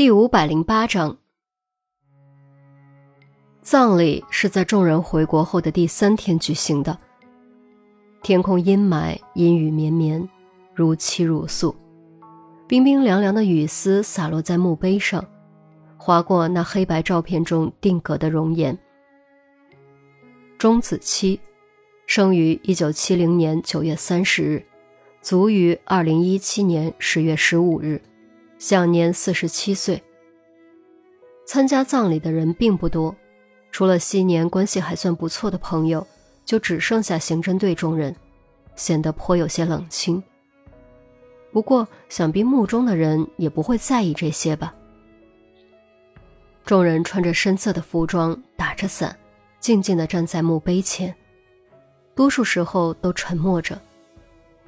第五百零八章，葬礼是在众人回国后的第三天举行的。天空阴霾，阴雨绵绵，如泣如诉。冰冰凉凉的雨丝洒落在墓碑上，划过那黑白照片中定格的容颜。钟子期，生于一九七零年九月三十日，卒于二零一七年十月十五日。享年四十七岁。参加葬礼的人并不多，除了昔年关系还算不错的朋友，就只剩下刑侦队众人，显得颇有些冷清。不过，想必墓中的人也不会在意这些吧。众人穿着深色的服装，打着伞，静静地站在墓碑前，多数时候都沉默着，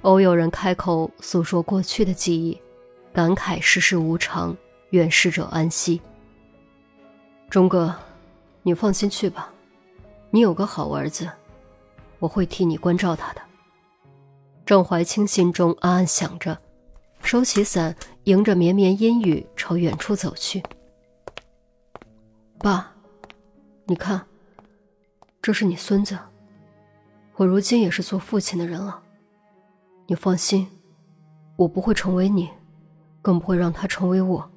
偶有人开口诉说过去的记忆。感慨世事无常，愿逝者安息。忠哥，你放心去吧，你有个好儿子，我会替你关照他的。郑怀清心中暗暗想着，收起伞，迎着绵绵阴雨朝远处走去。爸，你看，这是你孙子，我如今也是做父亲的人了。你放心，我不会成为你。更不会让他成为我。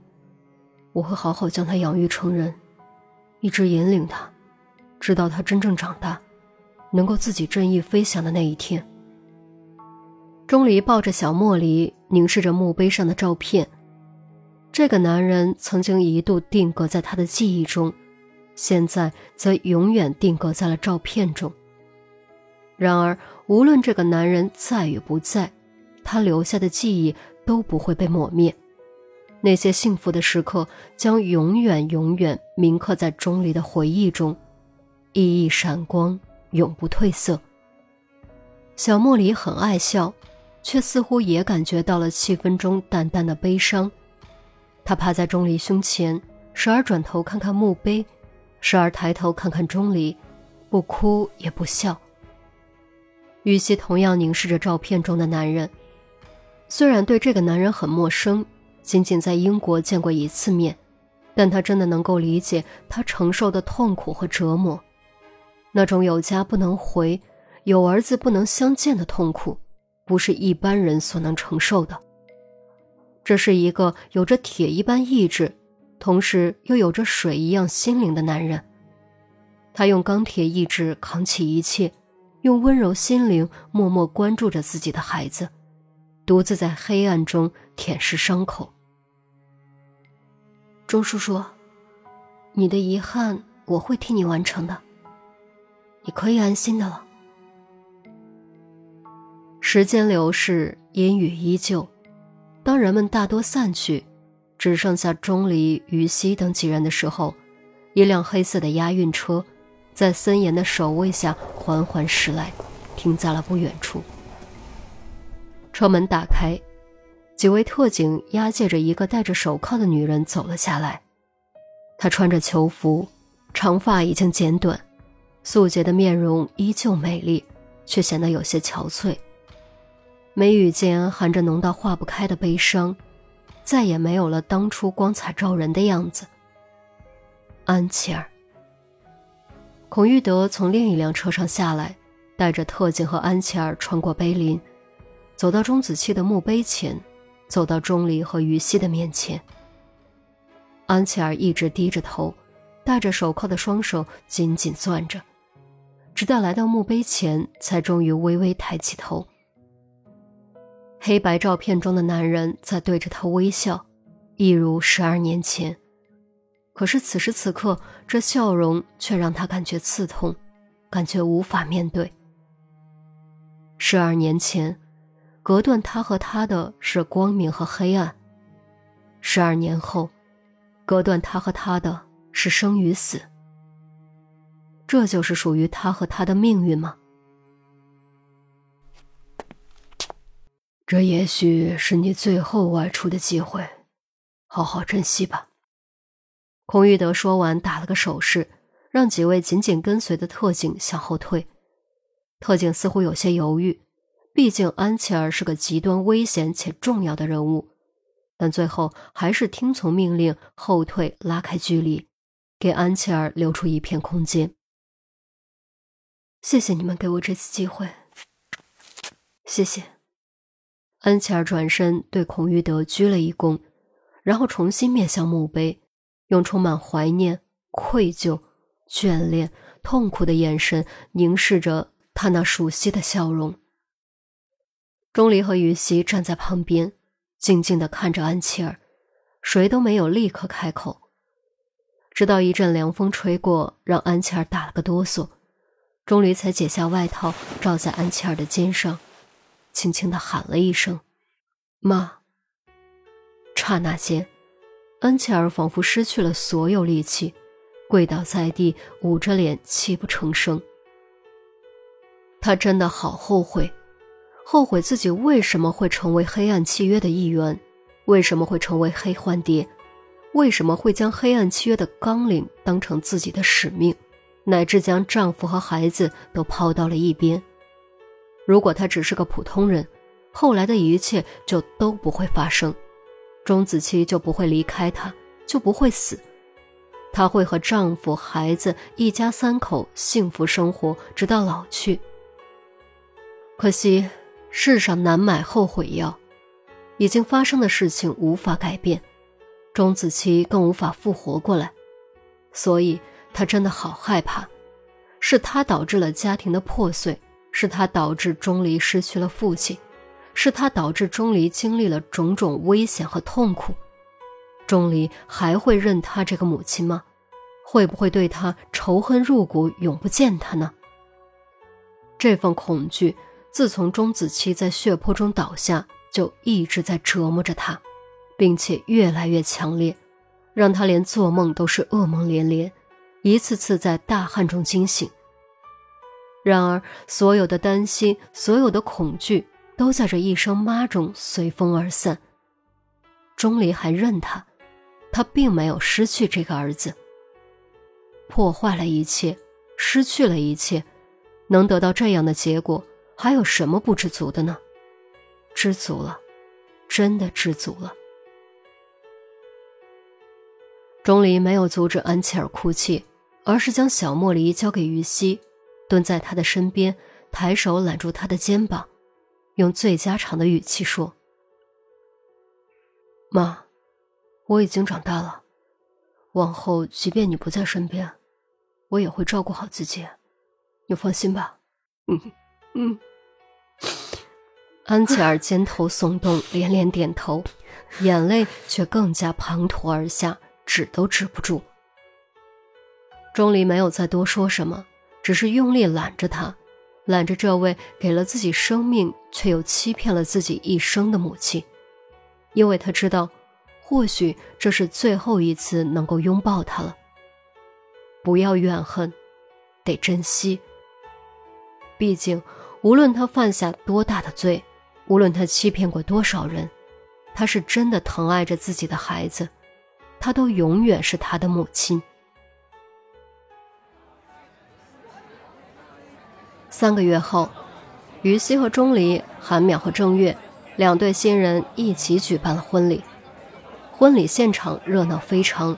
我会好好将他养育成人，一直引领他，直到他真正长大，能够自己振翼飞翔的那一天。钟离抱着小莫离，凝视着墓碑上的照片。这个男人曾经一度定格在他的记忆中，现在则永远定格在了照片中。然而，无论这个男人在与不在，他留下的记忆。都不会被抹灭，那些幸福的时刻将永远永远铭刻在钟离的回忆中，熠熠闪光，永不褪色。小莫离很爱笑，却似乎也感觉到了气氛中淡淡的悲伤。他趴在钟离胸前，时而转头看看墓碑，时而抬头看看钟离，不哭也不笑。玉溪同样凝视着照片中的男人。虽然对这个男人很陌生，仅仅在英国见过一次面，但他真的能够理解他承受的痛苦和折磨，那种有家不能回、有儿子不能相见的痛苦，不是一般人所能承受的。这是一个有着铁一般意志，同时又有着水一样心灵的男人，他用钢铁意志扛起一切，用温柔心灵默默关注着自己的孩子。独自在黑暗中舔舐伤口。钟叔叔，你的遗憾我会替你完成的，你可以安心的了。时间流逝，阴雨依旧。当人们大多散去，只剩下钟离、于西等几人的时候，一辆黑色的押运车，在森严的守卫下缓缓驶来，停在了不远处。车门打开，几位特警押解着一个戴着手铐的女人走了下来。她穿着囚服，长发已经剪短，素洁的面容依旧美丽，却显得有些憔悴。眉宇间含着浓到化不开的悲伤，再也没有了当初光彩照人的样子。安琪儿，孔玉德从另一辆车上下来，带着特警和安琪儿穿过碑林。走到钟子期的墓碑前，走到钟离和于西的面前。安琪儿一直低着头，戴着手铐的双手紧紧攥着，直到来到墓碑前，才终于微微抬起头。黑白照片中的男人在对着他微笑，一如十二年前。可是此时此刻，这笑容却让他感觉刺痛，感觉无法面对。十二年前。隔断他和他的是光明和黑暗。十二年后，隔断他和他的是生与死。这就是属于他和他的命运吗？这也许是你最后外出的机会，好好珍惜吧。孔玉德说完，打了个手势，让几位紧紧跟随的特警向后退。特警似乎有些犹豫。毕竟安琪儿是个极端危险且重要的人物，但最后还是听从命令后退，拉开距离，给安琪儿留出一片空间。谢谢你们给我这次机会，谢谢。安琪儿转身对孔玉德鞠了一躬，然后重新面向墓碑，用充满怀念、愧疚、眷恋、痛苦的眼神凝视着他那熟悉的笑容。钟离和于西站在旁边。静静地看着安琪儿，谁都没有立刻开口。直到一阵凉风吹过，让安琪儿打了个哆嗦，钟离才解下外套罩在安琪儿的肩上，轻轻地喊了一声“妈”。刹那间，安琪儿仿佛失去了所有力气，跪倒在地，捂着脸，泣不成声。他真的好后悔。后悔自己为什么会成为黑暗契约的一员，为什么会成为黑幻蝶，为什么会将黑暗契约的纲领当成自己的使命，乃至将丈夫和孩子都抛到了一边。如果她只是个普通人，后来的一切就都不会发生，钟子期就不会离开她，就不会死，她会和丈夫、孩子一家三口幸福生活，直到老去。可惜。世上难买后悔药，已经发生的事情无法改变，钟子期更无法复活过来，所以他真的好害怕。是他导致了家庭的破碎，是他导致钟离失去了父亲，是他导致钟离经历了种种危险和痛苦。钟离还会认他这个母亲吗？会不会对他仇恨入骨，永不见他呢？这份恐惧。自从钟子期在血泊中倒下，就一直在折磨着他，并且越来越强烈，让他连做梦都是噩梦连连，一次次在大汗中惊醒。然而，所有的担心，所有的恐惧，都在这一声“妈”中随风而散。钟离还认他，他并没有失去这个儿子。破坏了一切，失去了一切，能得到这样的结果。还有什么不知足的呢？知足了，真的知足了。钟离没有阻止安琪儿哭泣，而是将小茉莉交给于西，蹲在他的身边，抬手揽住他的肩膀，用最家常的语气说：“妈，我已经长大了，往后即便你不在身边，我也会照顾好自己，你放心吧。”嗯。嗯，安琪儿肩头耸动，连连点头，眼泪却更加滂沱而下，止都止不住。钟离没有再多说什么，只是用力揽着她，揽着这位给了自己生命却又欺骗了自己一生的母亲，因为他知道，或许这是最后一次能够拥抱她了。不要怨恨，得珍惜。毕竟。无论他犯下多大的罪，无论他欺骗过多少人，他是真的疼爱着自己的孩子，他都永远是他的母亲。三个月后，于西和钟离、韩淼和郑月两对新人一起举办了婚礼。婚礼现场热闹非常，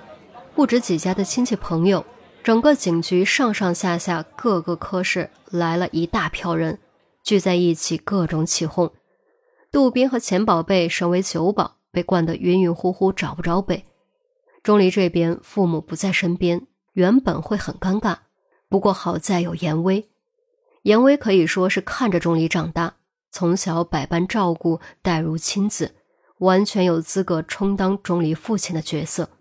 不止几家的亲戚朋友，整个警局上上下下各个科室来了一大票人。聚在一起，各种起哄。杜宾和钱宝贝身为酒保，被灌得晕晕乎乎，找不着北。钟离这边父母不在身边，原本会很尴尬。不过好在有严威，严威可以说是看着钟离长大，从小百般照顾，待如亲子，完全有资格充当钟离父亲的角色。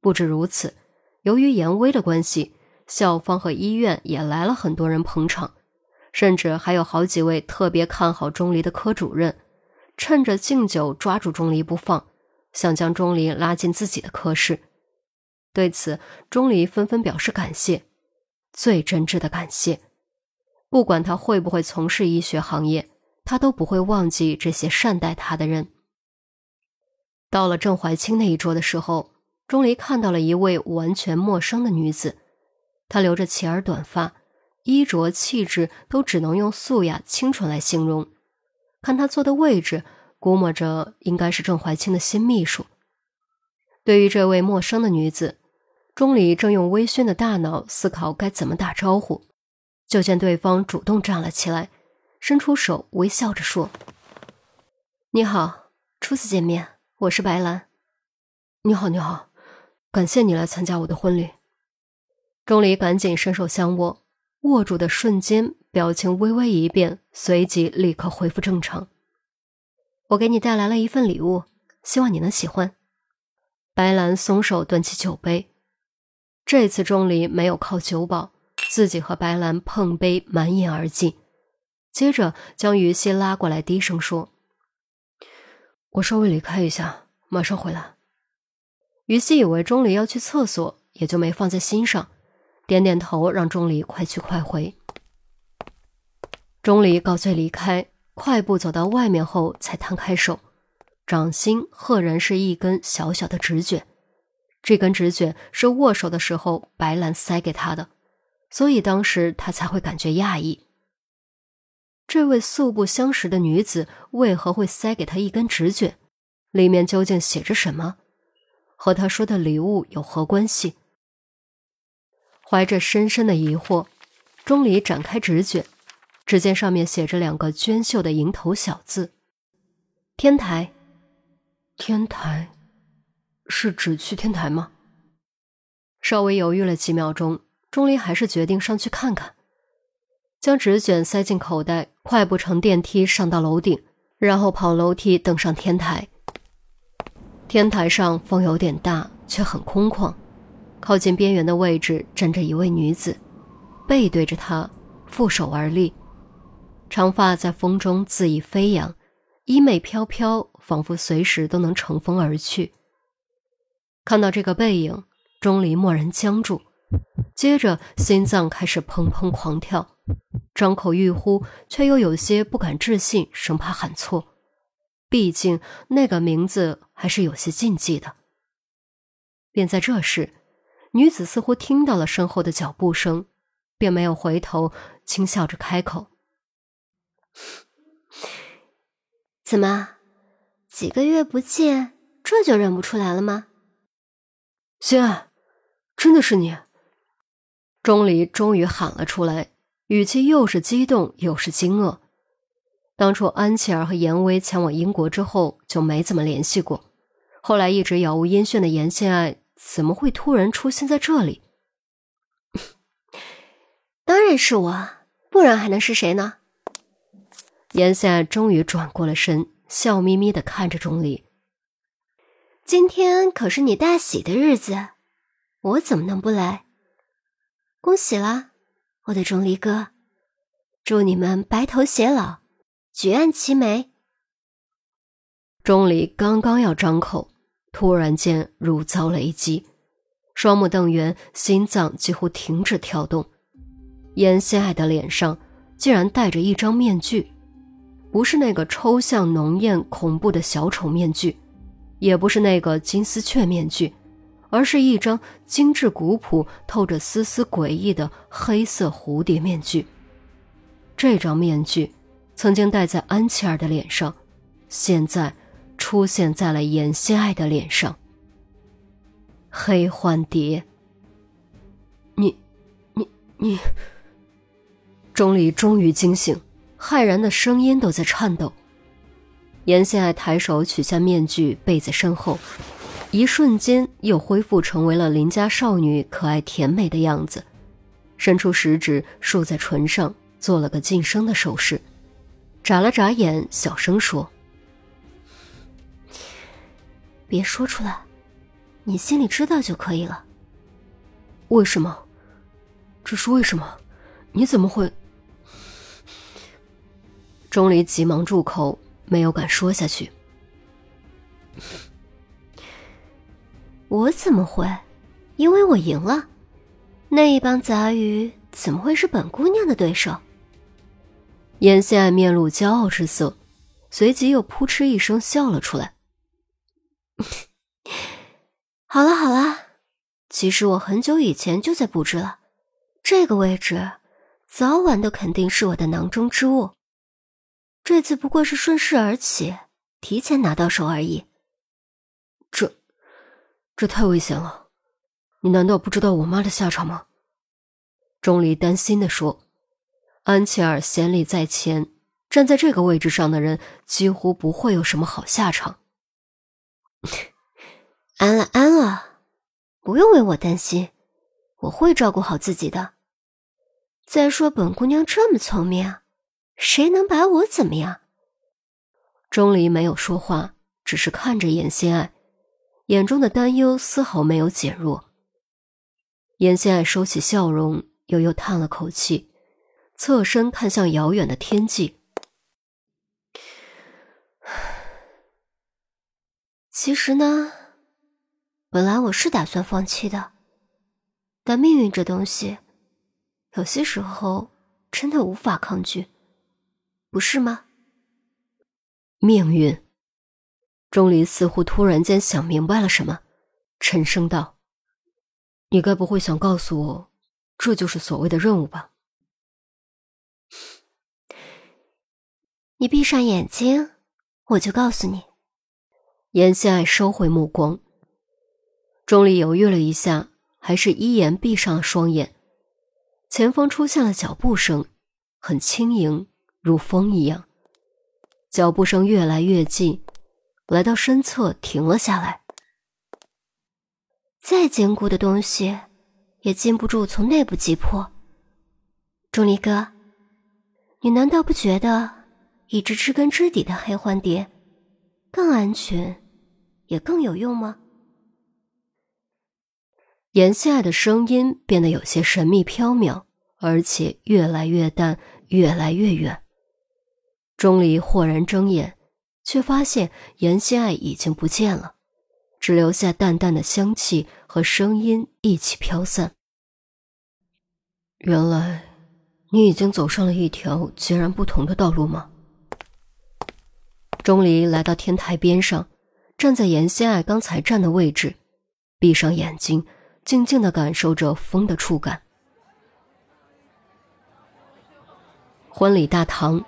不止如此，由于严威的关系，校方和医院也来了很多人捧场。甚至还有好几位特别看好钟离的科主任，趁着敬酒抓住钟离不放，想将钟离拉进自己的科室。对此，钟离纷纷表示感谢，最真挚的感谢。不管他会不会从事医学行业，他都不会忘记这些善待他的人。到了郑怀清那一桌的时候，钟离看到了一位完全陌生的女子，她留着齐耳短发。衣着气质都只能用素雅清纯来形容。看他坐的位置，估摸着应该是郑怀清的新秘书。对于这位陌生的女子，钟离正用微醺的大脑思考该怎么打招呼，就见对方主动站了起来，伸出手，微笑着说：“你好，初次见面，我是白兰。你好，你好，感谢你来参加我的婚礼。”钟离赶紧伸手相握，握住的瞬间，表情微微一变，随即立刻恢复正常。我给你带来了一份礼物，希望你能喜欢。白兰松手端起酒杯。这次钟离没有靠酒保，自己和白兰碰杯满饮而尽，接着将于西拉过来，低声说：“我稍微离开一下，马上回来。”于西以为钟离要去厕所，也就没放在心上，点点头，让钟离快去快回。钟离告罪离开，快步走到外面后，才摊开手，掌心赫然是一根小小的纸卷。这根纸卷是握手的时候白兰塞给他的，所以当时他才会感觉讶异。这位素不相识的女子为何会塞给他一根纸卷？里面究竟写着什么？和他说的礼物有何关系？怀着深深的疑惑，钟离展开纸卷，只见上面写着两个娟秀的蝇头小字：“天台。”天台。是指去天台吗？稍微犹豫了几秒钟，钟离还是决定上去看看。将纸卷塞进口袋，快步乘电梯上到楼顶，然后跑楼梯登上天台。天台上风有点大，却很空旷。靠近边缘的位置站着一位女子，背对着他，负手而立，长发在风中恣意飞扬，衣袂飘飘，仿佛随时都能乘风而去。看到这个背影，钟离蓦然僵住，接着心脏开始砰砰狂跳，张口欲呼，却又有些不敢置信，生怕喊错。毕竟那个名字还是有些禁忌的。便在这时，女子似乎听到了身后的脚步声，便没有回头，轻笑着开口：“怎么，几个月不见，这就认不出来了吗？”心爱，真的是你！钟离终于喊了出来，语气又是激动又是惊愕。当初安琪儿和严威前往英国之后就没怎么联系过，后来一直杳无音讯的严心爱怎么会突然出现在这里？当然是我，不然还能是谁呢？严夏终于转过了身，笑眯眯的看着钟离。今天可是你大喜的日子，我怎么能不来？恭喜了，我的钟离哥！祝你们白头偕老，举案齐眉。钟离刚刚要张口，突然间如遭雷击，双目瞪圆，心脏几乎停止跳动。严心爱的脸上竟然戴着一张面具，不是那个抽象浓艳、恐怖的小丑面具。也不是那个金丝雀面具，而是一张精致古朴、透着丝丝诡异的黑色蝴蝶面具。这张面具曾经戴在安琪儿的脸上，现在出现在了严心爱的脸上。黑幻蝶，你，你，你！钟离终于惊醒，骇然的声音都在颤抖。严心爱抬手取下面具，背在身后，一瞬间又恢复成为了邻家少女可爱甜美的样子，伸出食指竖在唇上，做了个噤声的手势，眨了眨眼，小声说：“别说出来，你心里知道就可以了。”为什么？这是为什么？你怎么会？钟离急忙住口。没有敢说下去。我怎么会？因为我赢了。那一帮杂鱼怎么会是本姑娘的对手？颜心爱面露骄傲之色，随即又扑哧一声笑了出来。好了好了，其实我很久以前就在布置了，这个位置早晚都肯定是我的囊中之物。这次不过是顺势而起，提前拿到手而已。这，这太危险了！你难道不知道我妈的下场吗？钟离担心的说。安琪儿先例在前，站在这个位置上的人几乎不会有什么好下场。安了，安了，不用为我担心，我会照顾好自己的。再说本姑娘这么聪明，谁能把我怎么样？钟离没有说话，只是看着严心爱，眼中的担忧丝毫没有减弱。严心爱收起笑容，悠悠叹了口气，侧身看向遥远的天际。其实呢，本来我是打算放弃的，但命运这东西。有些时候真的无法抗拒，不是吗？命运。钟离似乎突然间想明白了什么，沉声道：“你该不会想告诉我，这就是所谓的任务吧？”你闭上眼睛，我就告诉你。严心爱收回目光。钟离犹豫了一下，还是依言闭上了双眼。前方出现了脚步声，很轻盈，如风一样。脚步声越来越近，来到身侧停了下来。再坚固的东西，也禁不住从内部击破。钟离哥，你难道不觉得一只知根知底的黑幻蝶更安全，也更有用吗？严心爱的声音变得有些神秘飘渺，而且越来越淡，越来越远。钟离豁然睁眼，却发现严心爱已经不见了，只留下淡淡的香气和声音一起飘散。原来，你已经走上了一条截然不同的道路吗？钟离来到天台边上，站在严心爱刚才站的位置，闭上眼睛。静静的感受着风的触感。婚礼大堂，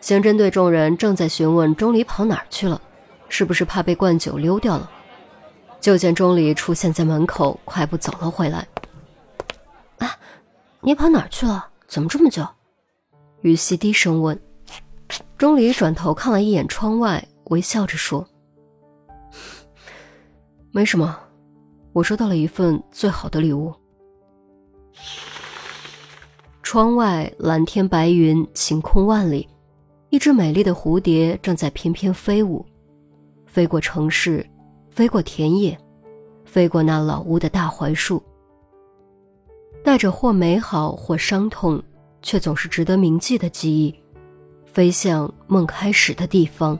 刑侦队众人正在询问钟离跑哪儿去了，是不是怕被灌酒溜掉了？就见钟离出现在门口，快步走了回来。啊，你跑哪儿去了？怎么这么久？于西低声问。钟离转头看了一眼窗外，微笑着说：“ 没什么。”我收到了一份最好的礼物。窗外蓝天白云，晴空万里，一只美丽的蝴蝶正在翩翩飞舞，飞过城市，飞过田野，飞过那老屋的大槐树，带着或美好或伤痛，却总是值得铭记的记忆，飞向梦开始的地方。